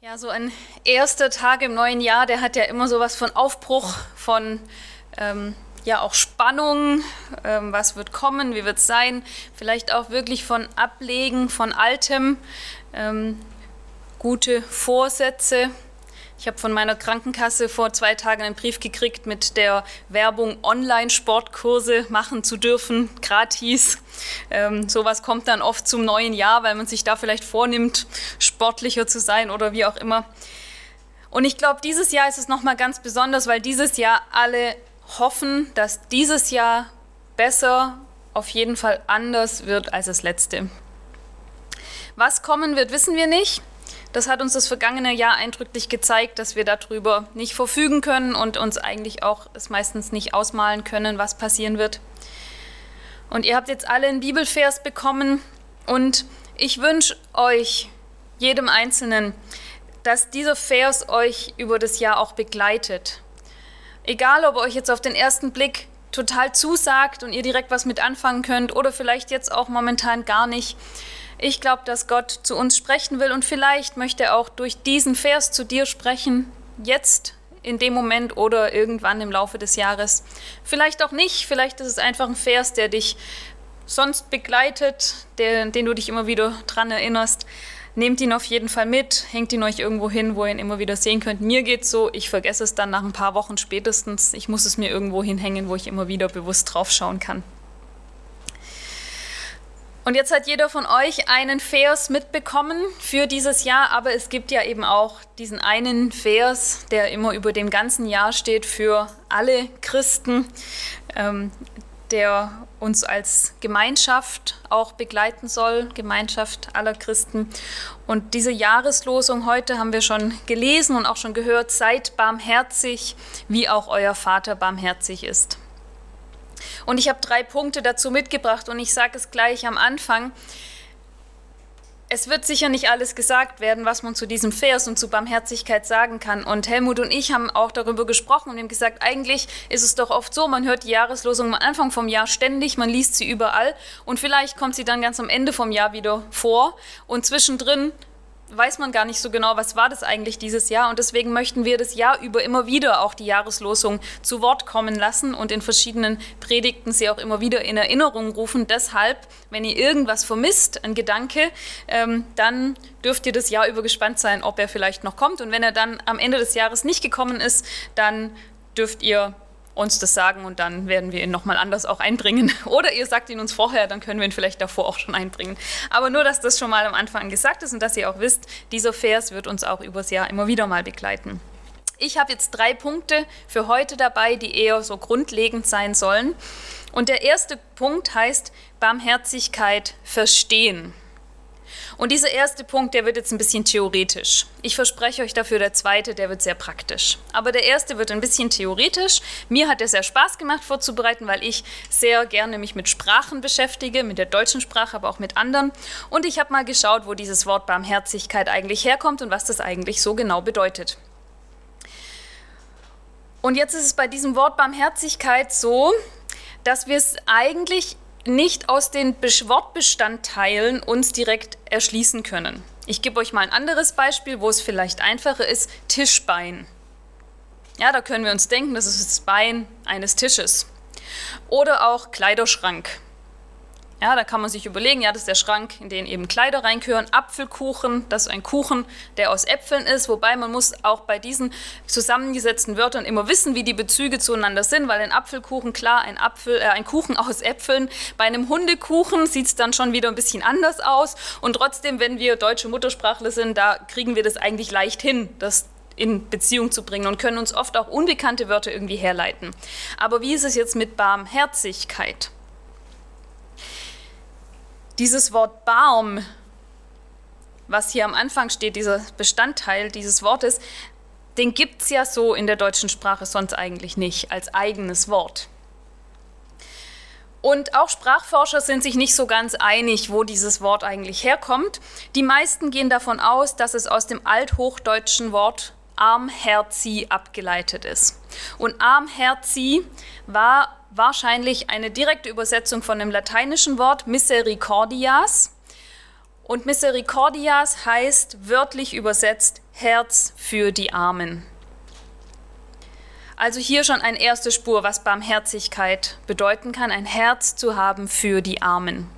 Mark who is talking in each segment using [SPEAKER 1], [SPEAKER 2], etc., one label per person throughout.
[SPEAKER 1] Ja, so ein erster Tag im neuen Jahr, der hat ja immer sowas von Aufbruch, von ähm, ja auch Spannung, ähm, was wird kommen, wie wird es sein, vielleicht auch wirklich von Ablegen von Altem, ähm, gute Vorsätze, ich habe von meiner Krankenkasse vor zwei Tagen einen Brief gekriegt mit der Werbung, Online-Sportkurse machen zu dürfen, gratis. Ähm, sowas kommt dann oft zum neuen Jahr, weil man sich da vielleicht vornimmt, sportlicher zu sein oder wie auch immer. Und ich glaube, dieses Jahr ist es nochmal ganz besonders, weil dieses Jahr alle hoffen, dass dieses Jahr besser, auf jeden Fall anders wird als das letzte. Was kommen wird, wissen wir nicht. Das hat uns das vergangene Jahr eindrücklich gezeigt, dass wir darüber nicht verfügen können und uns eigentlich auch es meistens nicht ausmalen können, was passieren wird. Und ihr habt jetzt alle einen Bibelvers bekommen und ich wünsche euch, jedem Einzelnen, dass dieser Vers euch über das Jahr auch begleitet. Egal, ob er euch jetzt auf den ersten Blick total zusagt und ihr direkt was mit anfangen könnt oder vielleicht jetzt auch momentan gar nicht. Ich glaube, dass Gott zu uns sprechen will und vielleicht möchte er auch durch diesen Vers zu dir sprechen, jetzt in dem Moment oder irgendwann im Laufe des Jahres. Vielleicht auch nicht, vielleicht ist es einfach ein Vers, der dich sonst begleitet, der, den du dich immer wieder dran erinnerst. Nehmt ihn auf jeden Fall mit, hängt ihn euch irgendwo hin, wo ihr ihn immer wieder sehen könnt. Mir geht es so, ich vergesse es dann nach ein paar Wochen spätestens. Ich muss es mir irgendwo hinhängen, wo ich immer wieder bewusst draufschauen kann. Und jetzt hat jeder von euch einen Vers mitbekommen für dieses Jahr, aber es gibt ja eben auch diesen einen Vers, der immer über dem ganzen Jahr steht für alle Christen, ähm, der uns als Gemeinschaft auch begleiten soll, Gemeinschaft aller Christen. Und diese Jahreslosung heute haben wir schon gelesen und auch schon gehört, seid barmherzig, wie auch euer Vater barmherzig ist. Und ich habe drei Punkte dazu mitgebracht und ich sage es gleich am Anfang. Es wird sicher nicht alles gesagt werden, was man zu diesem Vers und zu Barmherzigkeit sagen kann. Und Helmut und ich haben auch darüber gesprochen und haben gesagt, eigentlich ist es doch oft so, man hört die Jahreslosung am Anfang vom Jahr ständig, man liest sie überall und vielleicht kommt sie dann ganz am Ende vom Jahr wieder vor und zwischendrin weiß man gar nicht so genau, was war das eigentlich dieses Jahr. Und deswegen möchten wir das Jahr über immer wieder auch die Jahreslosung zu Wort kommen lassen und in verschiedenen Predigten sie auch immer wieder in Erinnerung rufen. Deshalb, wenn ihr irgendwas vermisst, ein Gedanke, ähm, dann dürft ihr das Jahr über gespannt sein, ob er vielleicht noch kommt. Und wenn er dann am Ende des Jahres nicht gekommen ist, dann dürft ihr uns das sagen und dann werden wir ihn nochmal anders auch einbringen. Oder ihr sagt ihn uns vorher, dann können wir ihn vielleicht davor auch schon einbringen. Aber nur, dass das schon mal am Anfang gesagt ist und dass ihr auch wisst, dieser Vers wird uns auch übers Jahr immer wieder mal begleiten. Ich habe jetzt drei Punkte für heute dabei, die eher so grundlegend sein sollen. Und der erste Punkt heißt Barmherzigkeit verstehen. Und dieser erste Punkt, der wird jetzt ein bisschen theoretisch. Ich verspreche euch dafür, der zweite, der wird sehr praktisch. Aber der erste wird ein bisschen theoretisch. Mir hat er sehr Spaß gemacht vorzubereiten, weil ich sehr gerne mich mit Sprachen beschäftige, mit der deutschen Sprache, aber auch mit anderen. Und ich habe mal geschaut, wo dieses Wort Barmherzigkeit eigentlich herkommt und was das eigentlich so genau bedeutet. Und jetzt ist es bei diesem Wort Barmherzigkeit so, dass wir es eigentlich nicht aus den Wortbestandteilen uns direkt erschließen können. Ich gebe euch mal ein anderes Beispiel, wo es vielleicht einfacher ist. Tischbein. Ja, da können wir uns denken, das ist das Bein eines Tisches. Oder auch Kleiderschrank. Ja, da kann man sich überlegen, ja, das ist der Schrank, in den eben Kleider reingehören. Apfelkuchen, das ist ein Kuchen, der aus Äpfeln ist, wobei man muss auch bei diesen zusammengesetzten Wörtern immer wissen, wie die Bezüge zueinander sind, weil ein Apfelkuchen, klar, ein, Apfel, äh, ein Kuchen aus Äpfeln. Bei einem Hundekuchen sieht es dann schon wieder ein bisschen anders aus. Und trotzdem, wenn wir deutsche Muttersprachler sind, da kriegen wir das eigentlich leicht hin, das in Beziehung zu bringen und können uns oft auch unbekannte Wörter irgendwie herleiten. Aber wie ist es jetzt mit Barmherzigkeit? Dieses Wort Baum, was hier am Anfang steht, dieser Bestandteil dieses Wortes, den gibt es ja so in der deutschen Sprache sonst eigentlich nicht als eigenes Wort. Und auch Sprachforscher sind sich nicht so ganz einig, wo dieses Wort eigentlich herkommt. Die meisten gehen davon aus, dass es aus dem althochdeutschen Wort Armherzi abgeleitet ist. Und Armherzi war wahrscheinlich eine direkte Übersetzung von dem lateinischen Wort misericordias. Und misericordias heißt wörtlich übersetzt Herz für die Armen. Also hier schon eine erste Spur, was Barmherzigkeit bedeuten kann, ein Herz zu haben für die Armen.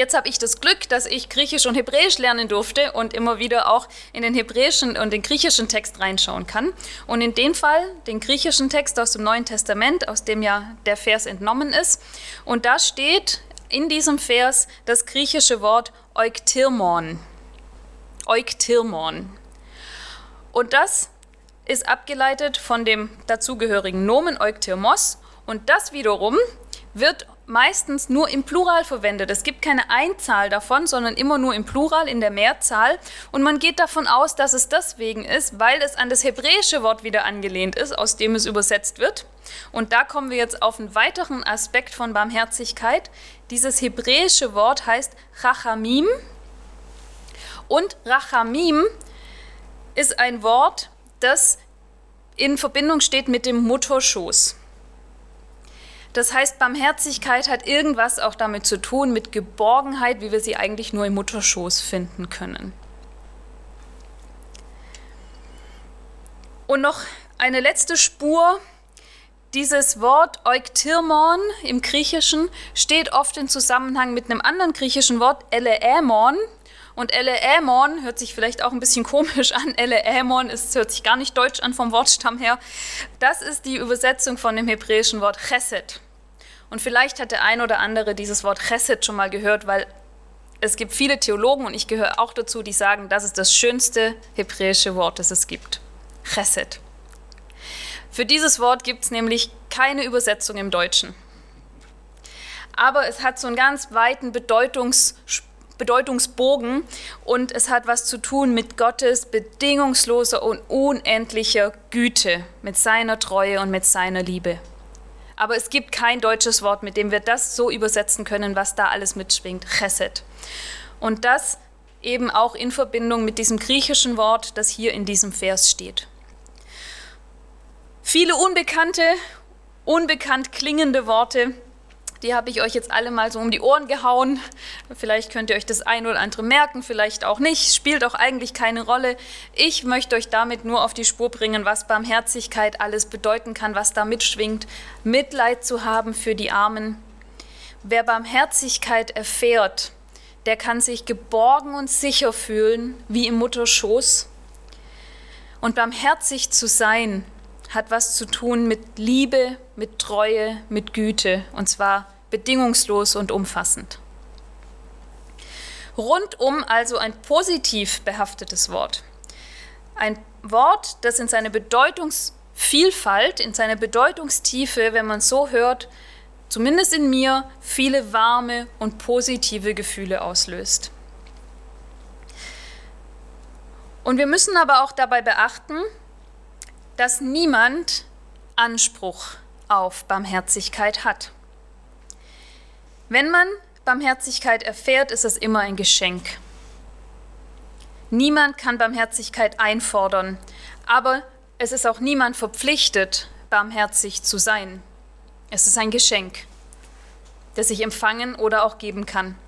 [SPEAKER 1] Jetzt habe ich das Glück, dass ich Griechisch und Hebräisch lernen durfte und immer wieder auch in den hebräischen und den griechischen Text reinschauen kann. Und in dem Fall den griechischen Text aus dem Neuen Testament, aus dem ja der Vers entnommen ist. Und da steht in diesem Vers das griechische Wort Euktirmon. Euktirmon. Und das ist abgeleitet von dem dazugehörigen Nomen Euktirmos. Und das wiederum wird meistens nur im Plural verwendet. Es gibt keine Einzahl davon, sondern immer nur im Plural, in der Mehrzahl. Und man geht davon aus, dass es deswegen ist, weil es an das hebräische Wort wieder angelehnt ist, aus dem es übersetzt wird. Und da kommen wir jetzt auf einen weiteren Aspekt von Barmherzigkeit. Dieses hebräische Wort heißt Rachamim. Und Rachamim ist ein Wort, das in Verbindung steht mit dem Mutterschoß. Das heißt, Barmherzigkeit hat irgendwas auch damit zu tun, mit Geborgenheit, wie wir sie eigentlich nur im Mutterschoß finden können. Und noch eine letzte Spur. Dieses Wort Euktirmon im Griechischen steht oft in Zusammenhang mit einem anderen griechischen Wort, Eleämon. Und Eleämon hört sich vielleicht auch ein bisschen komisch an. Eleämon ist, hört sich gar nicht deutsch an vom Wortstamm her. Das ist die Übersetzung von dem hebräischen Wort Chesed. Und vielleicht hat der ein oder andere dieses Wort Chesed schon mal gehört, weil es gibt viele Theologen und ich gehöre auch dazu, die sagen, das ist das schönste hebräische Wort, das es gibt. Chesed. Für dieses Wort gibt es nämlich keine Übersetzung im Deutschen. Aber es hat so einen ganz weiten Bedeutungs Bedeutungsbogen und es hat was zu tun mit Gottes bedingungsloser und unendlicher Güte, mit seiner Treue und mit seiner Liebe. Aber es gibt kein deutsches Wort, mit dem wir das so übersetzen können, was da alles mitschwingt, Chesed. Und das eben auch in Verbindung mit diesem griechischen Wort, das hier in diesem Vers steht. Viele unbekannte, unbekannt klingende Worte, die habe ich euch jetzt alle mal so um die Ohren gehauen. Vielleicht könnt ihr euch das ein oder andere merken, vielleicht auch nicht. Spielt auch eigentlich keine Rolle. Ich möchte euch damit nur auf die Spur bringen, was Barmherzigkeit alles bedeuten kann, was da mitschwingt. Mitleid zu haben für die Armen. Wer Barmherzigkeit erfährt, der kann sich geborgen und sicher fühlen, wie im Mutterschoß. Und barmherzig zu sein, hat was zu tun mit Liebe, mit Treue, mit Güte, und zwar bedingungslos und umfassend. Rundum also ein positiv behaftetes Wort. Ein Wort, das in seiner Bedeutungsvielfalt, in seiner Bedeutungstiefe, wenn man so hört, zumindest in mir, viele warme und positive Gefühle auslöst. Und wir müssen aber auch dabei beachten, dass niemand Anspruch auf Barmherzigkeit hat. Wenn man Barmherzigkeit erfährt, ist es immer ein Geschenk. Niemand kann Barmherzigkeit einfordern, aber es ist auch niemand verpflichtet, barmherzig zu sein. Es ist ein Geschenk, das ich empfangen oder auch geben kann.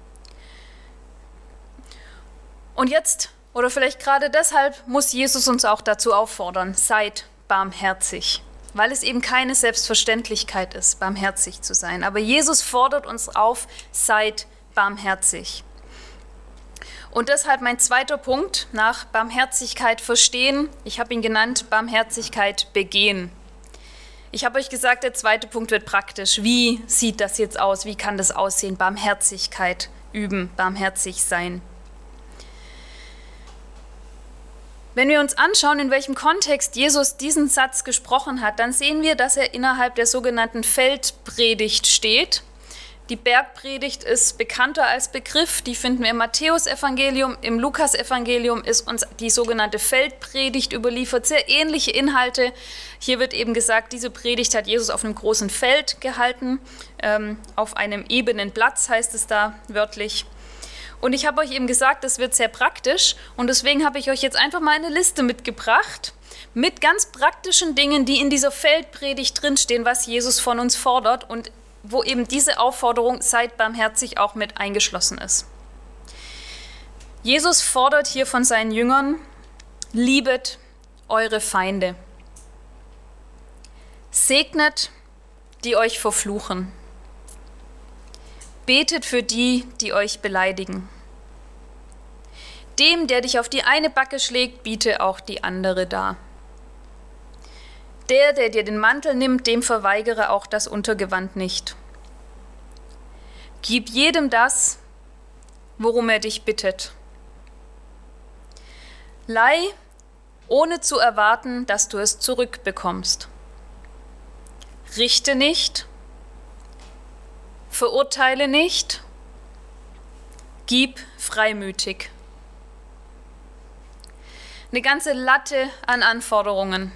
[SPEAKER 1] Und jetzt, oder vielleicht gerade deshalb, muss Jesus uns auch dazu auffordern, seid barmherzig, weil es eben keine Selbstverständlichkeit ist, barmherzig zu sein. Aber Jesus fordert uns auf, seid barmherzig. Und deshalb mein zweiter Punkt nach Barmherzigkeit verstehen. Ich habe ihn genannt Barmherzigkeit begehen. Ich habe euch gesagt, der zweite Punkt wird praktisch. Wie sieht das jetzt aus? Wie kann das aussehen? Barmherzigkeit üben, barmherzig sein. Wenn wir uns anschauen, in welchem Kontext Jesus diesen Satz gesprochen hat, dann sehen wir, dass er innerhalb der sogenannten Feldpredigt steht. Die Bergpredigt ist bekannter als Begriff, die finden wir im Matthäusevangelium, im Lukasevangelium ist uns die sogenannte Feldpredigt überliefert, sehr ähnliche Inhalte. Hier wird eben gesagt, diese Predigt hat Jesus auf einem großen Feld gehalten, ähm, auf einem ebenen Platz heißt es da wörtlich. Und ich habe euch eben gesagt, das wird sehr praktisch und deswegen habe ich euch jetzt einfach mal eine Liste mitgebracht mit ganz praktischen Dingen, die in dieser Feldpredigt drinstehen, was Jesus von uns fordert und wo eben diese Aufforderung seid barmherzig auch mit eingeschlossen ist. Jesus fordert hier von seinen Jüngern, liebet eure Feinde. Segnet, die euch verfluchen. Betet für die, die euch beleidigen. Dem, der dich auf die eine Backe schlägt, biete auch die andere dar. Der, der dir den Mantel nimmt, dem verweigere auch das Untergewand nicht. Gib jedem das, worum er dich bittet. Leih, ohne zu erwarten, dass du es zurückbekommst. Richte nicht, verurteile nicht, gib freimütig. Eine ganze Latte an Anforderungen.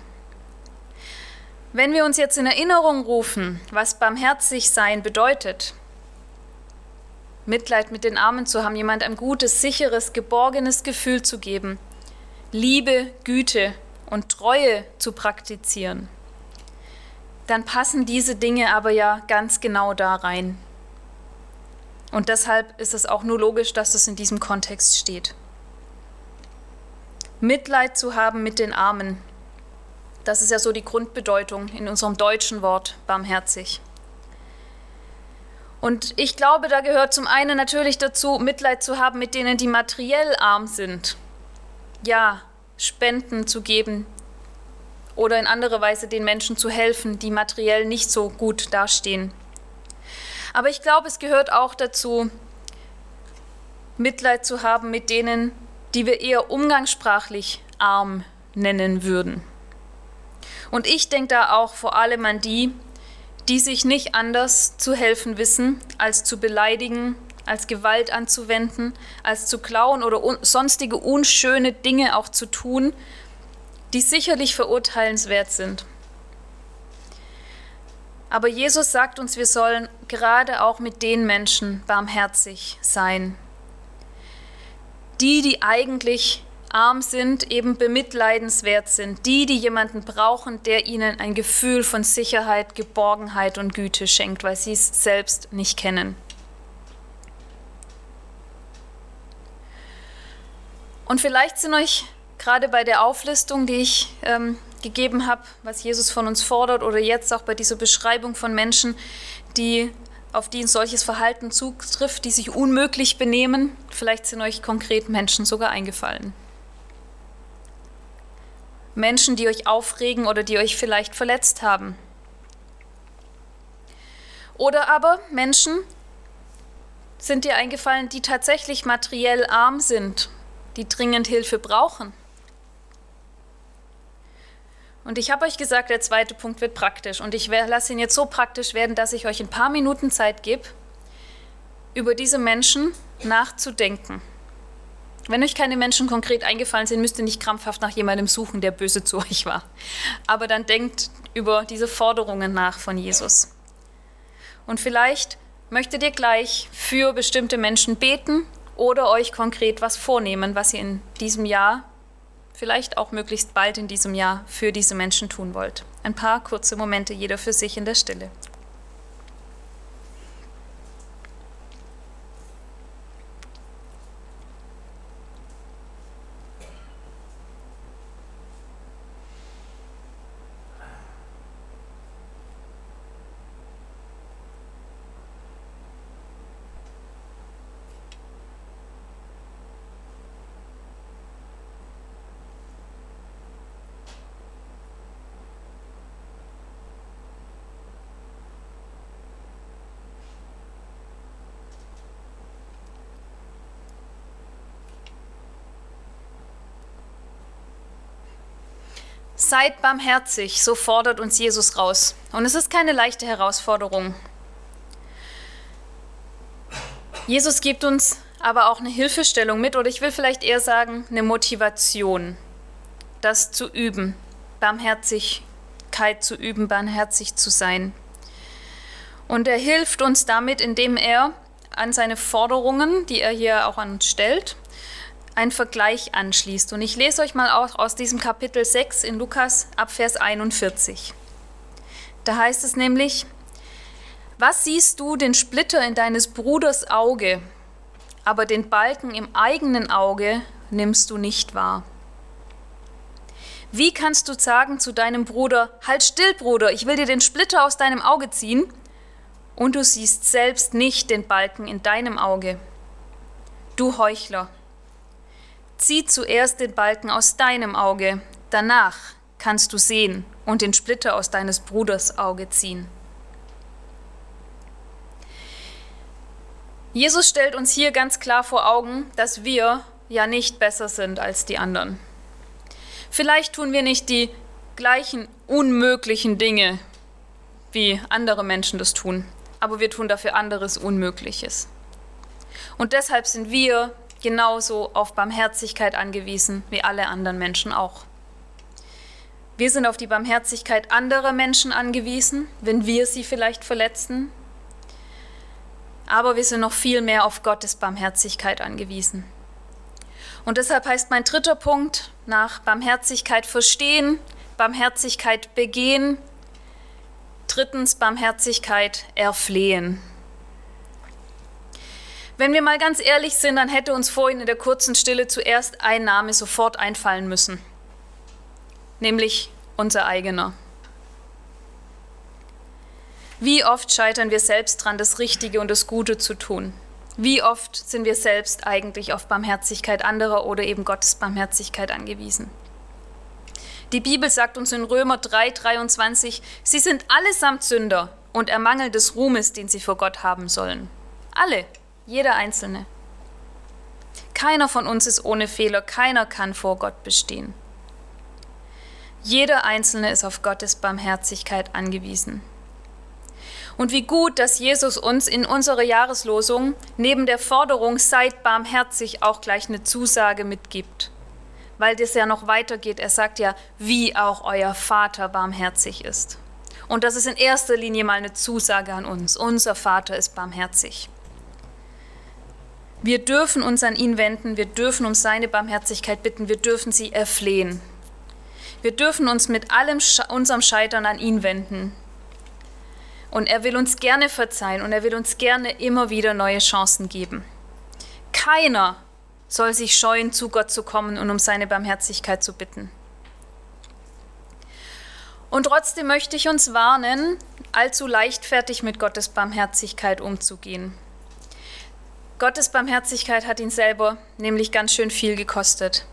[SPEAKER 1] Wenn wir uns jetzt in Erinnerung rufen, was barmherzig sein bedeutet, Mitleid mit den Armen zu haben, jemand ein gutes, sicheres, geborgenes Gefühl zu geben, Liebe, Güte und Treue zu praktizieren, dann passen diese Dinge aber ja ganz genau da rein. Und deshalb ist es auch nur logisch, dass es in diesem Kontext steht. Mitleid zu haben mit den Armen, das ist ja so die Grundbedeutung in unserem deutschen Wort barmherzig. Und ich glaube, da gehört zum einen natürlich dazu, Mitleid zu haben mit denen, die materiell arm sind. Ja, Spenden zu geben oder in anderer Weise den Menschen zu helfen, die materiell nicht so gut dastehen. Aber ich glaube, es gehört auch dazu, Mitleid zu haben mit denen, die wir eher umgangssprachlich arm nennen würden. Und ich denke da auch vor allem an die, die sich nicht anders zu helfen wissen, als zu beleidigen, als Gewalt anzuwenden, als zu klauen oder un sonstige unschöne Dinge auch zu tun, die sicherlich verurteilenswert sind. Aber Jesus sagt uns, wir sollen gerade auch mit den Menschen barmherzig sein. Die, die eigentlich arm sind, eben bemitleidenswert sind. Die, die jemanden brauchen, der ihnen ein Gefühl von Sicherheit, Geborgenheit und Güte schenkt, weil sie es selbst nicht kennen. Und vielleicht sind euch gerade bei der Auflistung, die ich ähm, gegeben habe, was Jesus von uns fordert, oder jetzt auch bei dieser Beschreibung von Menschen, die auf die ein solches Verhalten zutrifft, die sich unmöglich benehmen, vielleicht sind euch konkret Menschen sogar eingefallen. Menschen, die euch aufregen oder die euch vielleicht verletzt haben. Oder aber Menschen sind dir eingefallen, die tatsächlich materiell arm sind, die dringend Hilfe brauchen. Und ich habe euch gesagt, der zweite Punkt wird praktisch. Und ich lasse ihn jetzt so praktisch werden, dass ich euch ein paar Minuten Zeit gebe, über diese Menschen nachzudenken. Wenn euch keine Menschen konkret eingefallen sind, müsst ihr nicht krampfhaft nach jemandem suchen, der böse zu euch war. Aber dann denkt über diese Forderungen nach von Jesus. Und vielleicht möchtet ihr gleich für bestimmte Menschen beten oder euch konkret was vornehmen, was ihr in diesem Jahr, vielleicht auch möglichst bald in diesem Jahr, für diese Menschen tun wollt. Ein paar kurze Momente, jeder für sich in der Stille. Seid barmherzig, so fordert uns Jesus raus. Und es ist keine leichte Herausforderung. Jesus gibt uns aber auch eine Hilfestellung mit, oder ich will vielleicht eher sagen, eine Motivation, das zu üben, Barmherzigkeit zu üben, barmherzig zu sein. Und er hilft uns damit, indem er an seine Forderungen, die er hier auch an uns stellt, einen Vergleich anschließt. Und ich lese euch mal auch aus diesem Kapitel 6 in Lukas ab Vers 41. Da heißt es nämlich, was siehst du den Splitter in deines Bruders Auge, aber den Balken im eigenen Auge nimmst du nicht wahr? Wie kannst du sagen zu deinem Bruder, halt still, Bruder, ich will dir den Splitter aus deinem Auge ziehen, und du siehst selbst nicht den Balken in deinem Auge? Du Heuchler, zieh zuerst den Balken aus deinem Auge, danach kannst du sehen und den Splitter aus deines Bruders Auge ziehen. Jesus stellt uns hier ganz klar vor Augen, dass wir ja nicht besser sind als die anderen. Vielleicht tun wir nicht die gleichen unmöglichen Dinge, wie andere Menschen das tun, aber wir tun dafür anderes Unmögliches. Und deshalb sind wir genauso auf Barmherzigkeit angewiesen wie alle anderen Menschen auch. Wir sind auf die Barmherzigkeit anderer Menschen angewiesen, wenn wir sie vielleicht verletzen, aber wir sind noch viel mehr auf Gottes Barmherzigkeit angewiesen. Und deshalb heißt mein dritter Punkt nach Barmherzigkeit verstehen, Barmherzigkeit begehen, drittens Barmherzigkeit erflehen. Wenn wir mal ganz ehrlich sind, dann hätte uns vorhin in der kurzen Stille zuerst ein Name sofort einfallen müssen, nämlich unser eigener. Wie oft scheitern wir selbst dran, das Richtige und das Gute zu tun? Wie oft sind wir selbst eigentlich auf Barmherzigkeit anderer oder eben Gottes Barmherzigkeit angewiesen? Die Bibel sagt uns in Römer 3, 23, sie sind allesamt Sünder und ermangeln des Ruhmes, den sie vor Gott haben sollen. Alle, jeder Einzelne. Keiner von uns ist ohne Fehler, keiner kann vor Gott bestehen. Jeder Einzelne ist auf Gottes Barmherzigkeit angewiesen. Und wie gut, dass Jesus uns in unserer Jahreslosung neben der Forderung seid barmherzig auch gleich eine Zusage mitgibt. Weil das ja noch weitergeht. Er sagt ja, wie auch euer Vater barmherzig ist. Und das ist in erster Linie mal eine Zusage an uns. Unser Vater ist barmherzig. Wir dürfen uns an ihn wenden, wir dürfen um seine Barmherzigkeit bitten, wir dürfen sie erflehen. Wir dürfen uns mit allem unserem Scheitern an ihn wenden. Und er will uns gerne verzeihen und er will uns gerne immer wieder neue Chancen geben. Keiner soll sich scheuen, zu Gott zu kommen und um seine Barmherzigkeit zu bitten. Und trotzdem möchte ich uns warnen, allzu leichtfertig mit Gottes Barmherzigkeit umzugehen. Gottes Barmherzigkeit hat ihn selber nämlich ganz schön viel gekostet.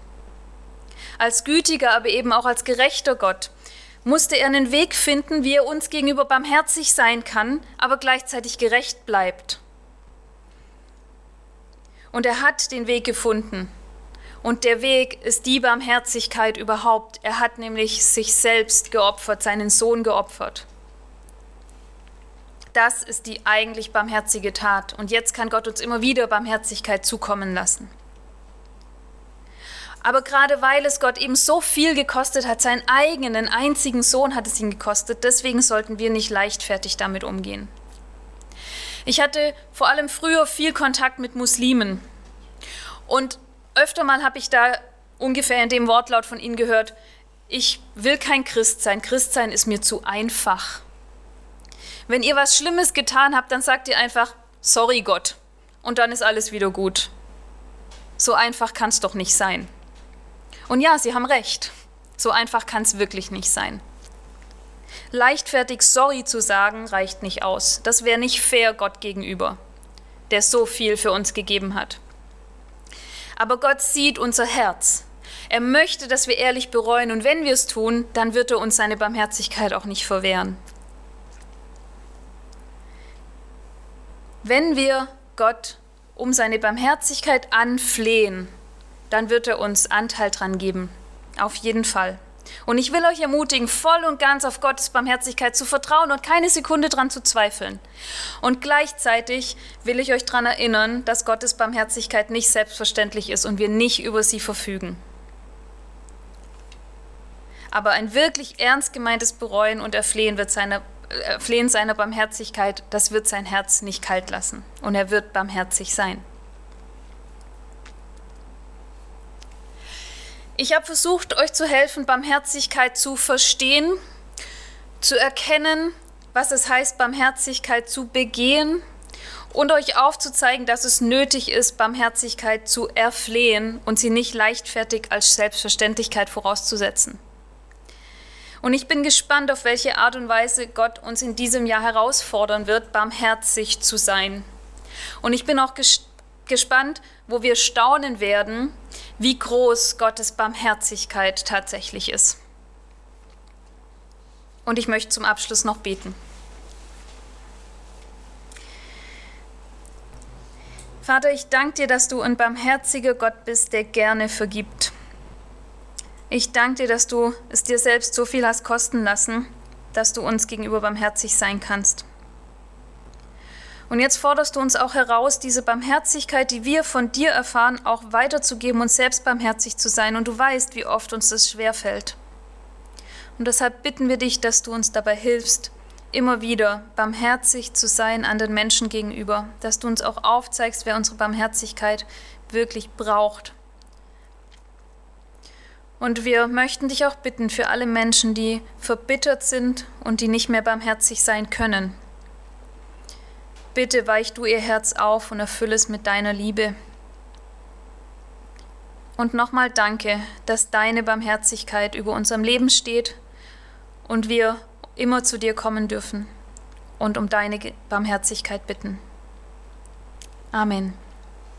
[SPEAKER 1] Als gütiger, aber eben auch als gerechter Gott musste er einen Weg finden, wie er uns gegenüber barmherzig sein kann, aber gleichzeitig gerecht bleibt. Und er hat den Weg gefunden. Und der Weg ist die Barmherzigkeit überhaupt. Er hat nämlich sich selbst geopfert, seinen Sohn geopfert. Das ist die eigentlich barmherzige Tat. Und jetzt kann Gott uns immer wieder Barmherzigkeit zukommen lassen. Aber gerade weil es Gott eben so viel gekostet hat, seinen eigenen einzigen Sohn hat es ihn gekostet, deswegen sollten wir nicht leichtfertig damit umgehen. Ich hatte vor allem früher viel Kontakt mit Muslimen und öfter mal habe ich da ungefähr in dem Wortlaut von ihnen gehört, ich will kein Christ sein, Christsein ist mir zu einfach. Wenn ihr was Schlimmes getan habt, dann sagt ihr einfach, sorry Gott, und dann ist alles wieder gut. So einfach kann es doch nicht sein. Und ja, Sie haben recht. So einfach kann es wirklich nicht sein. Leichtfertig sorry zu sagen reicht nicht aus. Das wäre nicht fair Gott gegenüber, der so viel für uns gegeben hat. Aber Gott sieht unser Herz. Er möchte, dass wir ehrlich bereuen und wenn wir es tun, dann wird er uns seine Barmherzigkeit auch nicht verwehren. Wenn wir Gott um seine Barmherzigkeit anflehen, dann wird er uns Anteil dran geben. Auf jeden Fall. Und ich will euch ermutigen, voll und ganz auf Gottes Barmherzigkeit zu vertrauen und keine Sekunde dran zu zweifeln. Und gleichzeitig will ich euch daran erinnern, dass Gottes Barmherzigkeit nicht selbstverständlich ist und wir nicht über sie verfügen. Aber ein wirklich ernst gemeintes Bereuen und Erflehen, wird seiner, Erflehen seiner Barmherzigkeit, das wird sein Herz nicht kalt lassen. Und er wird barmherzig sein. Ich habe versucht, euch zu helfen, Barmherzigkeit zu verstehen, zu erkennen, was es heißt, Barmherzigkeit zu begehen und euch aufzuzeigen, dass es nötig ist, Barmherzigkeit zu erflehen und sie nicht leichtfertig als Selbstverständlichkeit vorauszusetzen. Und ich bin gespannt, auf welche Art und Weise Gott uns in diesem Jahr herausfordern wird, barmherzig zu sein. Und ich bin auch gespannt, wo wir staunen werden, wie groß Gottes Barmherzigkeit tatsächlich ist. Und ich möchte zum Abschluss noch beten. Vater, ich danke dir, dass du ein barmherziger Gott bist, der gerne vergibt. Ich danke dir, dass du es dir selbst so viel hast kosten lassen, dass du uns gegenüber barmherzig sein kannst. Und jetzt forderst du uns auch heraus, diese Barmherzigkeit, die wir von dir erfahren, auch weiterzugeben und selbst barmherzig zu sein. Und du weißt, wie oft uns das schwerfällt. Und deshalb bitten wir dich, dass du uns dabei hilfst, immer wieder barmherzig zu sein an den Menschen gegenüber, dass du uns auch aufzeigst, wer unsere Barmherzigkeit wirklich braucht. Und wir möchten dich auch bitten für alle Menschen, die verbittert sind und die nicht mehr barmherzig sein können. Bitte weich du ihr Herz auf und erfülle es mit deiner Liebe. Und nochmal danke, dass deine Barmherzigkeit über unserem Leben steht und wir immer zu dir kommen dürfen und um deine Barmherzigkeit bitten. Amen.